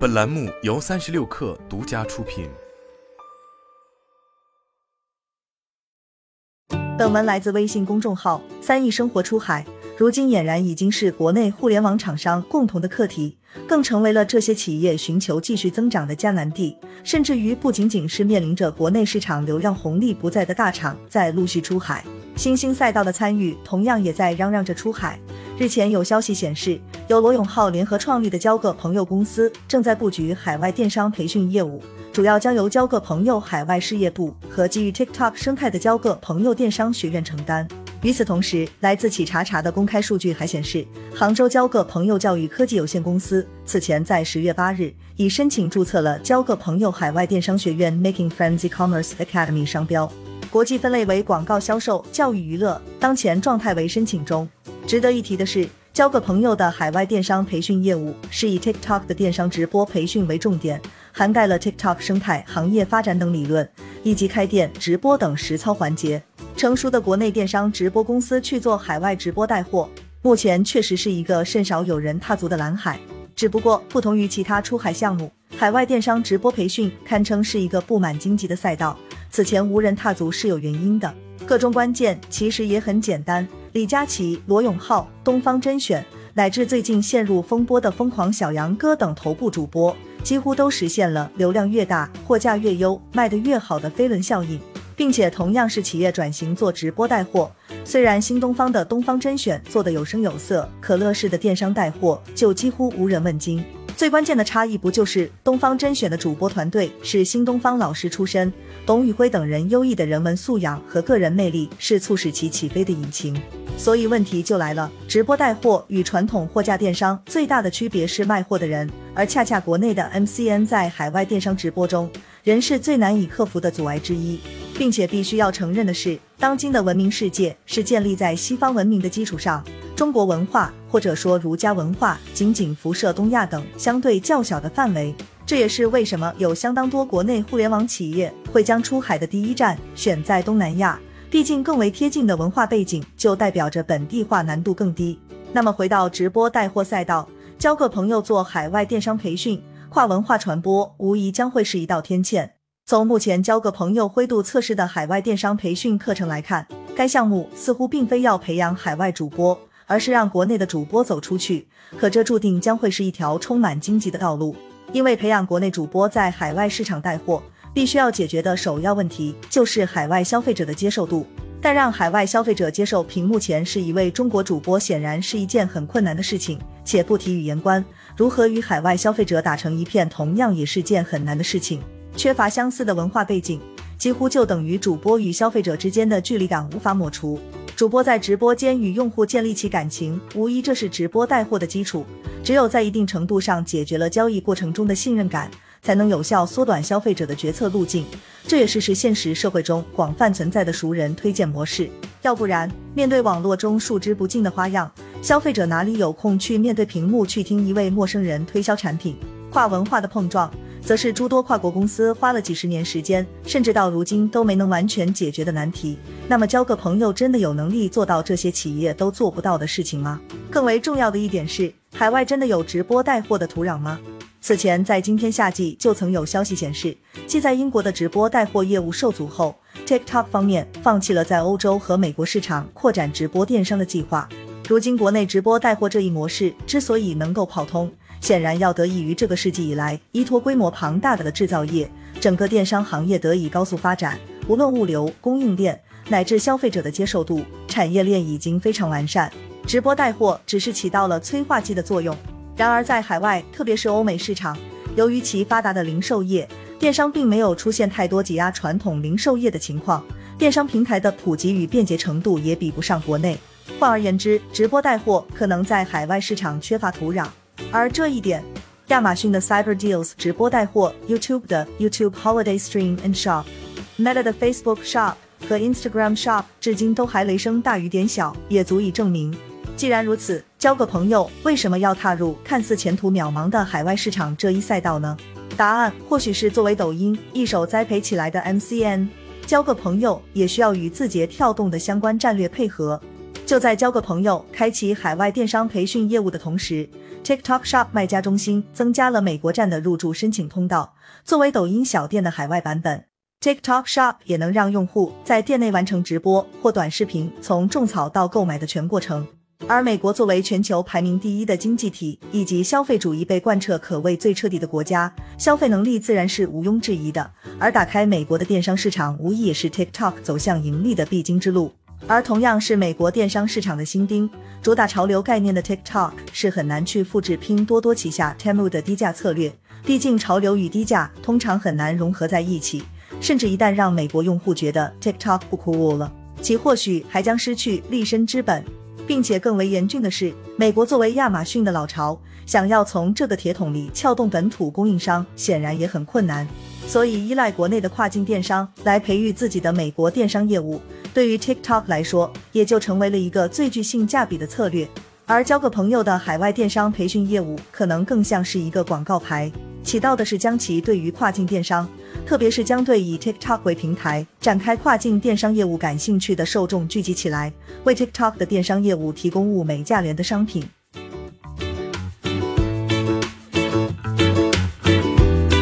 本栏目由三十六氪独家出品。本文来自微信公众号“三亿生活出海”。如今俨然已经是国内互联网厂商共同的课题，更成为了这些企业寻求继续增长的艰难地。甚至于不仅仅是面临着国内市场流量红利不在的大厂在陆续出海，新兴赛道的参与同样也在嚷嚷着出海。日前有消息显示，由罗永浩联合创立的交个朋友公司正在布局海外电商培训业务，主要将由交个朋友海外事业部和基于 TikTok 生态的交个朋友电商学院承担。与此同时，来自企查查的公开数据还显示，杭州交个朋友教育科技有限公司此前在十月八日已申请注册了交个朋友海外电商学院 Making Friends E-commerce Academy 商标，国际分类为广告销售、教育娱乐，当前状态为申请中。值得一提的是，交个朋友的海外电商培训业务是以 TikTok 的电商直播培训为重点，涵盖了 TikTok 生态、行业发展等理论，以及开店、直播等实操环节。成熟的国内电商直播公司去做海外直播带货，目前确实是一个甚少有人踏足的蓝海。只不过，不同于其他出海项目，海外电商直播培训堪称是一个布满荆棘的赛道，此前无人踏足是有原因的。个中关键其实也很简单。李佳琦、罗永浩、东方甄选，乃至最近陷入风波的疯狂小杨哥等头部主播，几乎都实现了流量越大，货价越优，卖得越好的飞轮效应，并且同样是企业转型做直播带货。虽然新东方的东方甄选做得有声有色，可乐视的电商带货就几乎无人问津。最关键的差异不就是东方甄选的主播团队是新东方老师出身，董宇辉等人优异的人文素养和个人魅力是促使其起飞的引擎。所以问题就来了，直播带货与传统货架电商最大的区别是卖货的人，而恰恰国内的 MCN 在海外电商直播中，人是最难以克服的阻碍之一，并且必须要承认的是，当今的文明世界是建立在西方文明的基础上。中国文化或者说儒家文化仅仅辐射东亚等相对较小的范围，这也是为什么有相当多国内互联网企业会将出海的第一站选在东南亚。毕竟更为贴近的文化背景，就代表着本地化难度更低。那么回到直播带货赛道，交个朋友做海外电商培训，跨文化传播无疑将会是一道天堑。从目前交个朋友灰度测试的海外电商培训课程来看，该项目似乎并非要培养海外主播。而是让国内的主播走出去，可这注定将会是一条充满荆棘的道路。因为培养国内主播在海外市场带货，必须要解决的首要问题就是海外消费者的接受度。但让海外消费者接受屏幕前是一位中国主播，显然是一件很困难的事情。且不提语言关，如何与海外消费者打成一片，同样也是件很难的事情。缺乏相似的文化背景，几乎就等于主播与消费者之间的距离感无法抹除。主播在直播间与用户建立起感情，无疑这是直播带货的基础。只有在一定程度上解决了交易过程中的信任感，才能有效缩短消费者的决策路径。这也是是现实社会中广泛存在的熟人推荐模式。要不然，面对网络中数之不尽的花样，消费者哪里有空去面对屏幕去听一位陌生人推销产品？跨文化的碰撞。则是诸多跨国公司花了几十年时间，甚至到如今都没能完全解决的难题。那么，交个朋友真的有能力做到这些企业都做不到的事情吗？更为重要的一点是，海外真的有直播带货的土壤吗？此前在今天夏季就曾有消息显示，继在英国的直播带货业务受阻后，TikTok 方面放弃了在欧洲和美国市场扩展直播电商的计划。如今，国内直播带货这一模式之所以能够跑通，显然要得益于这个世纪以来依托规模庞大的制造业，整个电商行业得以高速发展。无论物流、供应链乃至消费者的接受度，产业链已经非常完善。直播带货只是起到了催化剂的作用。然而在海外，特别是欧美市场，由于其发达的零售业，电商并没有出现太多挤压传统零售业的情况，电商平台的普及与便捷程度也比不上国内。换而言之，直播带货可能在海外市场缺乏土壤。而这一点，亚马逊的 Cyber Deals 直播带货，YouTube 的 YouTube Holiday Stream and Shop，Meta 的 Facebook Shop 和 Instagram Shop 至今都还雷声大雨点小，也足以证明。既然如此，交个朋友为什么要踏入看似前途渺茫的海外市场这一赛道呢？答案或许是作为抖音一手栽培起来的 MCN，交个朋友也需要与字节跳动的相关战略配合。就在交个朋友、开启海外电商培训业务的同时，TikTok Shop 卖家中心增加了美国站的入驻申请通道。作为抖音小店的海外版本，TikTok Shop 也能让用户在店内完成直播或短视频从种草到购买的全过程。而美国作为全球排名第一的经济体，以及消费主义被贯彻可谓最彻底的国家，消费能力自然是毋庸置疑的。而打开美国的电商市场，无疑也是 TikTok 走向盈利的必经之路。而同样是美国电商市场的新丁，主打潮流概念的 TikTok 是很难去复制拼多多旗下 Temu 的低价策略。毕竟潮流与低价通常很难融合在一起，甚至一旦让美国用户觉得 TikTok 不 cool 了，其或许还将失去立身之本。并且更为严峻的是，美国作为亚马逊的老巢，想要从这个铁桶里撬动本土供应商，显然也很困难。所以，依赖国内的跨境电商来培育自己的美国电商业务，对于 TikTok 来说，也就成为了一个最具性价比的策略。而交个朋友的海外电商培训业务，可能更像是一个广告牌，起到的是将其对于跨境电商，特别是将对以 TikTok 为平台展开跨境电商业务感兴趣的受众聚集起来，为 TikTok 的电商业务提供物美价廉的商品。